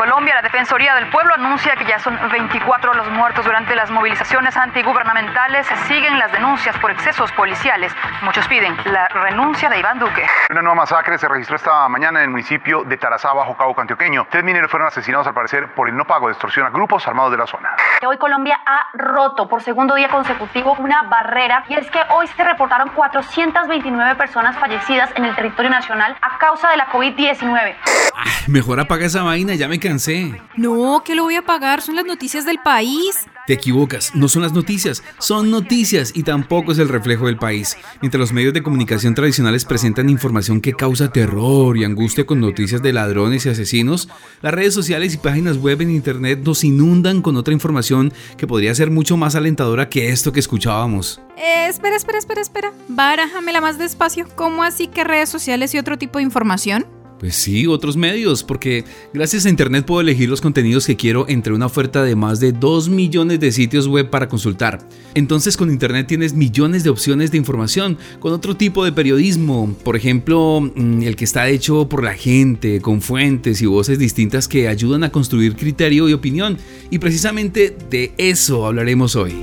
Colombia, la Defensoría del Pueblo anuncia que ya son 24 los muertos durante las movilizaciones antigubernamentales. Siguen las denuncias por excesos policiales. Muchos piden la renuncia de Iván Duque. Una nueva masacre se registró esta mañana en el municipio de Tarazá, bajo Cabo Antioqueño. Tres mineros fueron asesinados al parecer por el no pago de extorsión a grupos armados de la zona. Hoy Colombia ha roto por segundo día consecutivo una barrera y es que hoy se reportaron 429 personas fallecidas en el territorio nacional a causa de la COVID-19. Mejor apaga esa vaina, ya me cansé. No, que lo voy a pagar, son las noticias del país. Te equivocas, no son las noticias, son noticias y tampoco es el reflejo del país. Mientras los medios de comunicación tradicionales presentan información que causa terror y angustia con noticias de ladrones y asesinos, las redes sociales y páginas web en internet nos inundan con otra información que podría ser mucho más alentadora que esto que escuchábamos. Eh, espera, espera, espera, espera. Barájamela más despacio. ¿Cómo así que redes sociales y otro tipo de información? Pues sí, otros medios, porque gracias a Internet puedo elegir los contenidos que quiero entre una oferta de más de 2 millones de sitios web para consultar. Entonces con Internet tienes millones de opciones de información, con otro tipo de periodismo, por ejemplo, mm, el que está hecho por la gente, con fuentes y voces distintas que ayudan a construir criterio y opinión. Y precisamente de eso hablaremos hoy.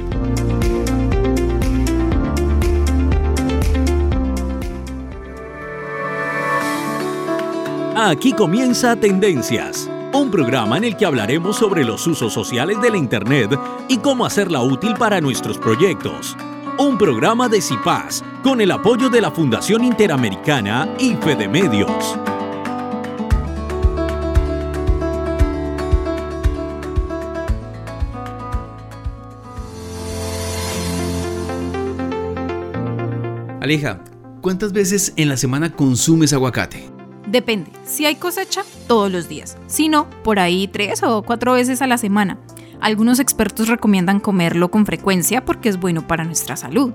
Aquí comienza Tendencias, un programa en el que hablaremos sobre los usos sociales de la Internet y cómo hacerla útil para nuestros proyectos. Un programa de CIPAS con el apoyo de la Fundación Interamericana y Fede Medios. Aleja, ¿cuántas veces en la semana consumes aguacate? Depende. Si hay cosecha, todos los días. Si no, por ahí tres o cuatro veces a la semana. Algunos expertos recomiendan comerlo con frecuencia porque es bueno para nuestra salud.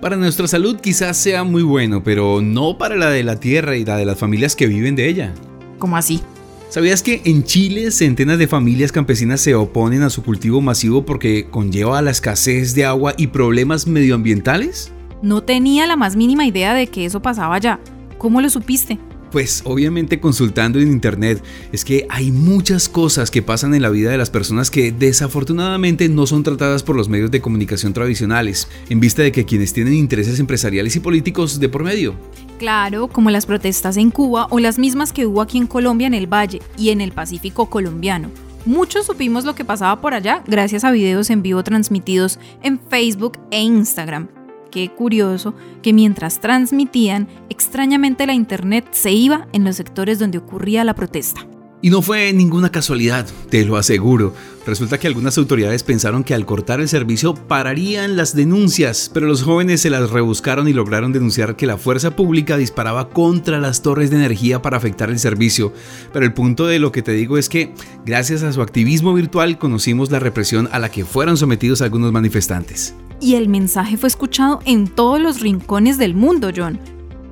Para nuestra salud quizás sea muy bueno, pero no para la de la tierra y la de las familias que viven de ella. ¿Cómo así? ¿Sabías que en Chile centenas de familias campesinas se oponen a su cultivo masivo porque conlleva la escasez de agua y problemas medioambientales? No tenía la más mínima idea de que eso pasaba allá. ¿Cómo lo supiste? Pues obviamente consultando en internet es que hay muchas cosas que pasan en la vida de las personas que desafortunadamente no son tratadas por los medios de comunicación tradicionales, en vista de que quienes tienen intereses empresariales y políticos de por medio. Claro, como las protestas en Cuba o las mismas que hubo aquí en Colombia en el Valle y en el Pacífico colombiano. Muchos supimos lo que pasaba por allá gracias a videos en vivo transmitidos en Facebook e Instagram qué curioso que mientras transmitían, extrañamente la internet se iba en los sectores donde ocurría la protesta. Y no fue ninguna casualidad, te lo aseguro. Resulta que algunas autoridades pensaron que al cortar el servicio pararían las denuncias, pero los jóvenes se las rebuscaron y lograron denunciar que la fuerza pública disparaba contra las torres de energía para afectar el servicio. Pero el punto de lo que te digo es que, gracias a su activismo virtual, conocimos la represión a la que fueron sometidos algunos manifestantes. Y el mensaje fue escuchado en todos los rincones del mundo, John.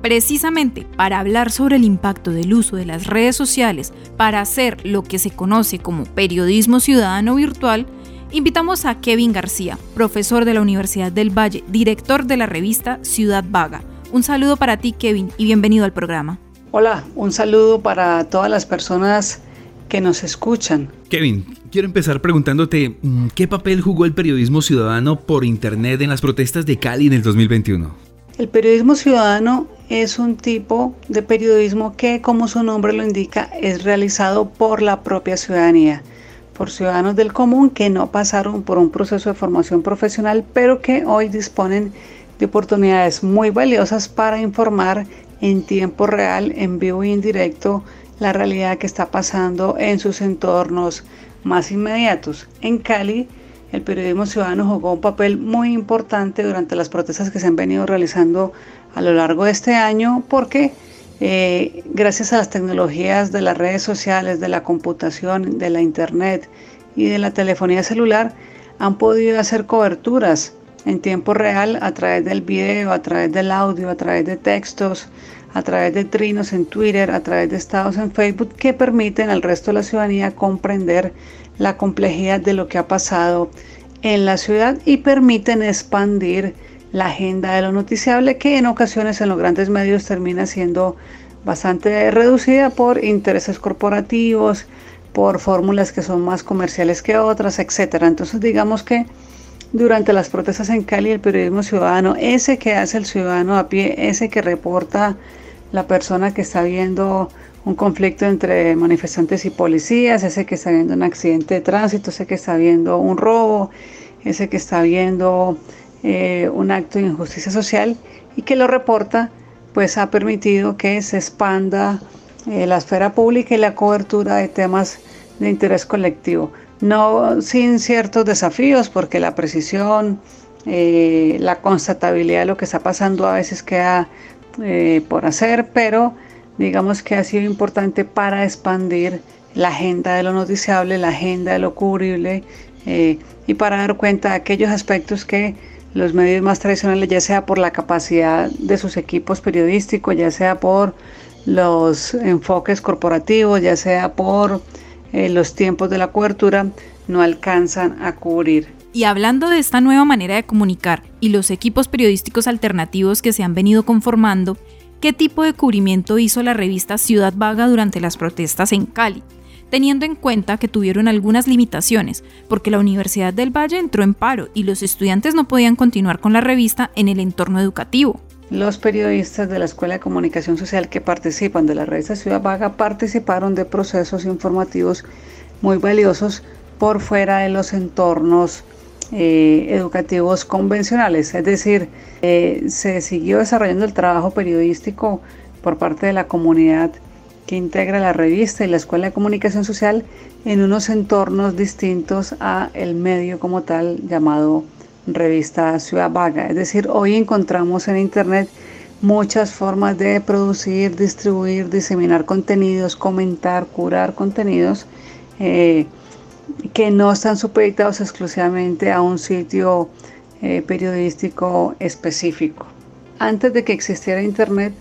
Precisamente para hablar sobre el impacto del uso de las redes sociales para hacer lo que se conoce como periodismo ciudadano virtual, invitamos a Kevin García, profesor de la Universidad del Valle, director de la revista Ciudad Vaga. Un saludo para ti, Kevin, y bienvenido al programa. Hola, un saludo para todas las personas que nos escuchan. Kevin, quiero empezar preguntándote, mm, ¿qué papel jugó el periodismo ciudadano por Internet en las protestas de Cali en el 2021? El periodismo ciudadano es un tipo de periodismo que, como su nombre lo indica, es realizado por la propia ciudadanía, por ciudadanos del común que no pasaron por un proceso de formación profesional, pero que hoy disponen de oportunidades muy valiosas para informar en tiempo real, en vivo y en directo, la realidad que está pasando en sus entornos más inmediatos. En Cali, el periodismo ciudadano jugó un papel muy importante durante las protestas que se han venido realizando a lo largo de este año porque eh, gracias a las tecnologías de las redes sociales, de la computación, de la internet y de la telefonía celular, han podido hacer coberturas en tiempo real a través del video, a través del audio, a través de textos, a través de trinos en Twitter, a través de estados en Facebook que permiten al resto de la ciudadanía comprender la complejidad de lo que ha pasado en la ciudad y permiten expandir la agenda de lo noticiable que en ocasiones en los grandes medios termina siendo bastante reducida por intereses corporativos, por fórmulas que son más comerciales que otras, etcétera. Entonces digamos que durante las protestas en Cali el periodismo ciudadano, ese que hace el ciudadano a pie, ese que reporta la persona que está viendo un conflicto entre manifestantes y policías, ese que está viendo un accidente de tránsito, ese que está viendo un robo, ese que está viendo eh, un acto de injusticia social y que lo reporta, pues ha permitido que se expanda eh, la esfera pública y la cobertura de temas de interés colectivo. No sin ciertos desafíos, porque la precisión, eh, la constatabilidad de lo que está pasando a veces queda por hacer, pero digamos que ha sido importante para expandir la agenda de lo noticiable, la agenda de lo cubrible eh, y para dar cuenta de aquellos aspectos que los medios más tradicionales, ya sea por la capacidad de sus equipos periodísticos, ya sea por los enfoques corporativos, ya sea por eh, los tiempos de la cobertura, no alcanzan a cubrir. Y hablando de esta nueva manera de comunicar y los equipos periodísticos alternativos que se han venido conformando, qué tipo de cubrimiento hizo la revista Ciudad Vaga durante las protestas en Cali, teniendo en cuenta que tuvieron algunas limitaciones, porque la Universidad del Valle entró en paro y los estudiantes no podían continuar con la revista en el entorno educativo. Los periodistas de la Escuela de Comunicación Social que participan de la revista Ciudad Vaga participaron de procesos informativos muy valiosos por fuera de los entornos eh, educativos convencionales, es decir, eh, se siguió desarrollando el trabajo periodístico por parte de la comunidad que integra la revista y la Escuela de Comunicación Social en unos entornos distintos a el medio como tal llamado revista Ciudad Vaga. Es decir, hoy encontramos en Internet muchas formas de producir, distribuir, diseminar contenidos, comentar, curar contenidos. Eh, que no están supeditados exclusivamente a un sitio eh, periodístico específico. Antes de que existiera Internet,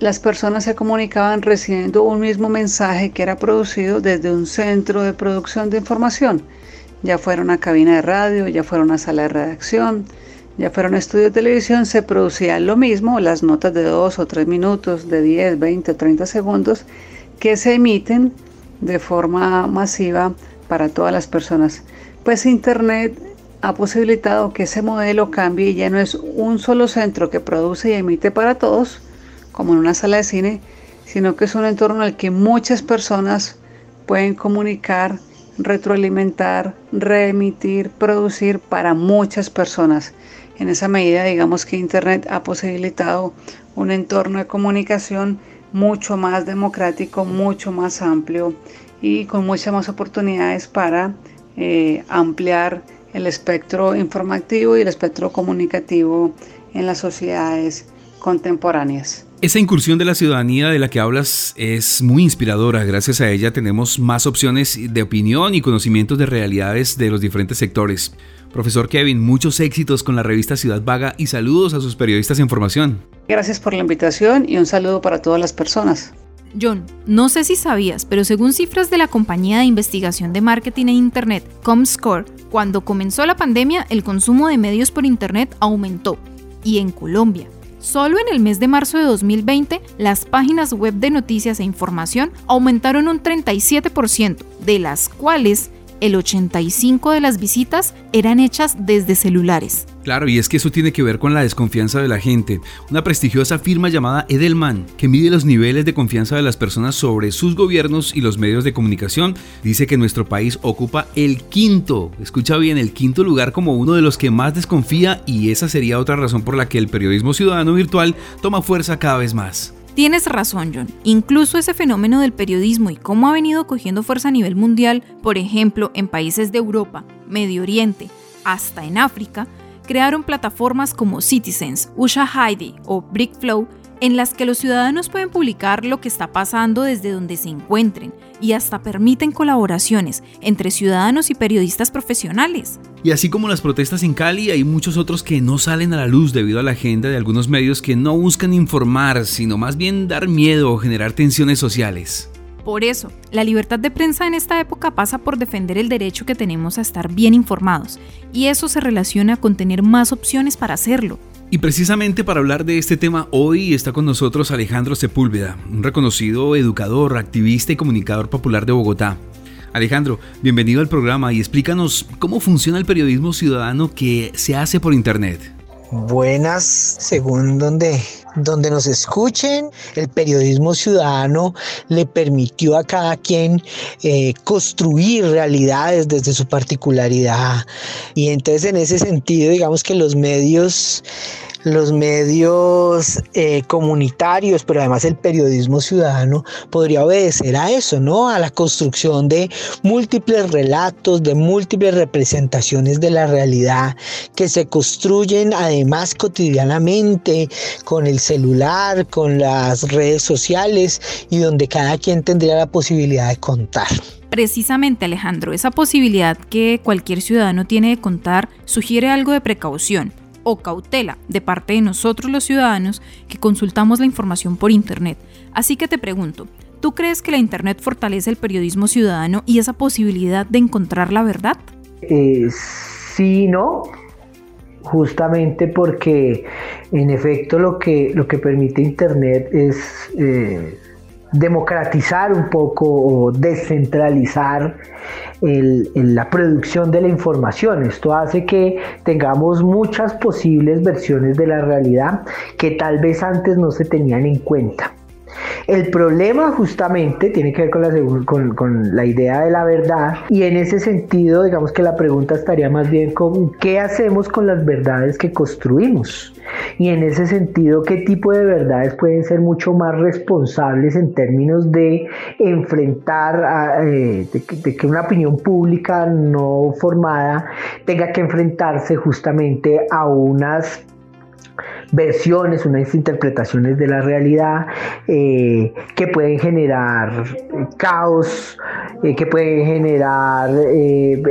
las personas se comunicaban recibiendo un mismo mensaje que era producido desde un centro de producción de información, ya fuera una cabina de radio, ya fuera una sala de redacción, ya fuera un estudio de televisión, se producía lo mismo, las notas de dos o tres minutos, de 10, 20 o 30 segundos, que se emiten de forma masiva para todas las personas. Pues Internet ha posibilitado que ese modelo cambie y ya no es un solo centro que produce y emite para todos, como en una sala de cine, sino que es un entorno en el que muchas personas pueden comunicar, retroalimentar, reemitir, producir para muchas personas. En esa medida, digamos que Internet ha posibilitado un entorno de comunicación mucho más democrático, mucho más amplio y con muchas más oportunidades para eh, ampliar el espectro informativo y el espectro comunicativo en las sociedades contemporáneas. Esa incursión de la ciudadanía de la que hablas es muy inspiradora. Gracias a ella tenemos más opciones de opinión y conocimientos de realidades de los diferentes sectores. Profesor Kevin, muchos éxitos con la revista Ciudad Vaga y saludos a sus periodistas en formación. Gracias por la invitación y un saludo para todas las personas. John, no sé si sabías, pero según cifras de la compañía de investigación de marketing e Internet, Comscore, cuando comenzó la pandemia el consumo de medios por Internet aumentó. Y en Colombia, Solo en el mes de marzo de 2020, las páginas web de noticias e información aumentaron un 37%, de las cuales el 85% de las visitas eran hechas desde celulares. Claro, y es que eso tiene que ver con la desconfianza de la gente. Una prestigiosa firma llamada Edelman, que mide los niveles de confianza de las personas sobre sus gobiernos y los medios de comunicación, dice que nuestro país ocupa el quinto, escucha bien, el quinto lugar como uno de los que más desconfía y esa sería otra razón por la que el periodismo ciudadano virtual toma fuerza cada vez más. Tienes razón, John. Incluso ese fenómeno del periodismo y cómo ha venido cogiendo fuerza a nivel mundial, por ejemplo, en países de Europa, Medio Oriente, hasta en África, crearon plataformas como Citizens, Usha Heidi o Brickflow en las que los ciudadanos pueden publicar lo que está pasando desde donde se encuentren y hasta permiten colaboraciones entre ciudadanos y periodistas profesionales. Y así como las protestas en Cali, hay muchos otros que no salen a la luz debido a la agenda de algunos medios que no buscan informar, sino más bien dar miedo o generar tensiones sociales. Por eso, la libertad de prensa en esta época pasa por defender el derecho que tenemos a estar bien informados, y eso se relaciona con tener más opciones para hacerlo. Y precisamente para hablar de este tema hoy está con nosotros Alejandro Sepúlveda, un reconocido educador, activista y comunicador popular de Bogotá. Alejandro, bienvenido al programa y explícanos cómo funciona el periodismo ciudadano que se hace por Internet. Buenas, según donde, donde nos escuchen, el periodismo ciudadano le permitió a cada quien eh, construir realidades desde su particularidad. Y entonces en ese sentido, digamos que los medios los medios eh, comunitarios, pero además el periodismo ciudadano podría obedecer a eso, ¿no? A la construcción de múltiples relatos, de múltiples representaciones de la realidad que se construyen además cotidianamente con el celular, con las redes sociales y donde cada quien tendría la posibilidad de contar. Precisamente Alejandro, esa posibilidad que cualquier ciudadano tiene de contar sugiere algo de precaución o cautela de parte de nosotros los ciudadanos que consultamos la información por Internet. Así que te pregunto, ¿tú crees que la Internet fortalece el periodismo ciudadano y esa posibilidad de encontrar la verdad? Eh, sí, no. Justamente porque en efecto lo que, lo que permite Internet es eh, democratizar un poco o descentralizar la producción de la información. Esto hace que tengamos muchas posibles versiones de la realidad que tal vez antes no se tenían en cuenta. El problema justamente tiene que ver con la, idea de la verdad y en ese sentido digamos que la pregunta estaría más bien con qué hacemos con las verdades que construimos. Y en ese sentido qué tipo de verdades pueden ser mucho más responsables en términos de enfrentar, eh, de que una opinión pública no formada tenga que enfrentarse justamente a unas versiones, unas interpretaciones de la realidad eh, que pueden generar caos, eh, que pueden generar eh,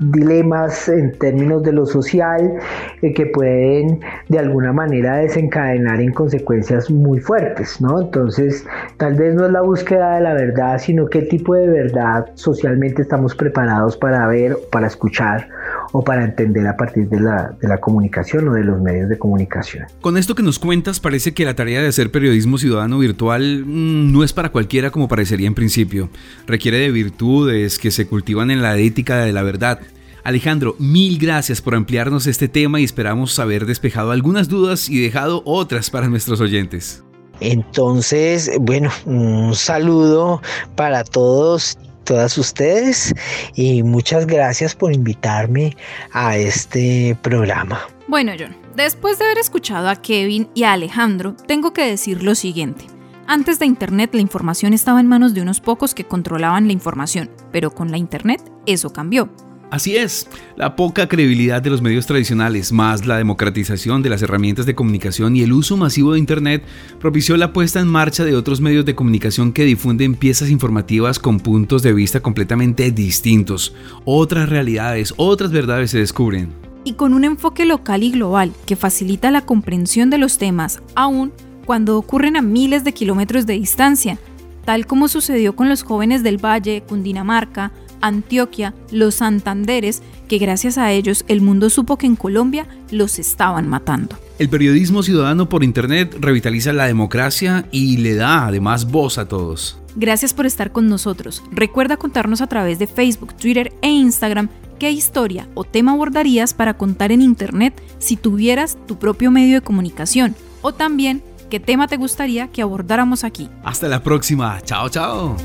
dilemas en términos de lo social, que pueden de alguna manera desencadenar en consecuencias muy fuertes, ¿no? Entonces, tal vez no es la búsqueda de la verdad, sino qué tipo de verdad socialmente estamos preparados para ver, para escuchar o para entender a partir de la, de la comunicación o de los medios de comunicación. Con esto que nos cuentas, parece que la tarea de hacer periodismo ciudadano virtual mm, no es para cualquiera como parecería en principio. Requiere virtudes que se cultivan en la ética de la verdad. Alejandro, mil gracias por ampliarnos este tema y esperamos haber despejado algunas dudas y dejado otras para nuestros oyentes. Entonces, bueno, un saludo para todos todas ustedes y muchas gracias por invitarme a este programa. Bueno, John, después de haber escuchado a Kevin y a Alejandro, tengo que decir lo siguiente. Antes de Internet la información estaba en manos de unos pocos que controlaban la información, pero con la Internet eso cambió. Así es, la poca credibilidad de los medios tradicionales, más la democratización de las herramientas de comunicación y el uso masivo de Internet propició la puesta en marcha de otros medios de comunicación que difunden piezas informativas con puntos de vista completamente distintos. Otras realidades, otras verdades se descubren. Y con un enfoque local y global que facilita la comprensión de los temas, aún cuando ocurren a miles de kilómetros de distancia, tal como sucedió con los jóvenes del Valle, Cundinamarca, Antioquia, los Santanderes, que gracias a ellos el mundo supo que en Colombia los estaban matando. El periodismo ciudadano por Internet revitaliza la democracia y le da además voz a todos. Gracias por estar con nosotros. Recuerda contarnos a través de Facebook, Twitter e Instagram qué historia o tema abordarías para contar en Internet si tuvieras tu propio medio de comunicación o también qué tema te gustaría que abordáramos aquí. Hasta la próxima. Chao, chao.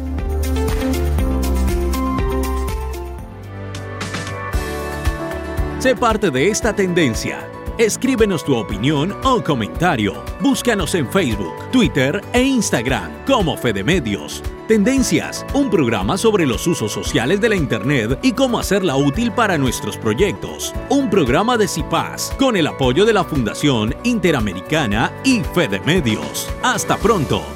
Sé parte de esta tendencia. Escríbenos tu opinión o comentario. Búscanos en Facebook, Twitter e Instagram como Fede Medios. Tendencias, un programa sobre los usos sociales de la Internet y cómo hacerla útil para nuestros proyectos. Un programa de CIPAS con el apoyo de la Fundación Interamericana y Fede Medios. Hasta pronto.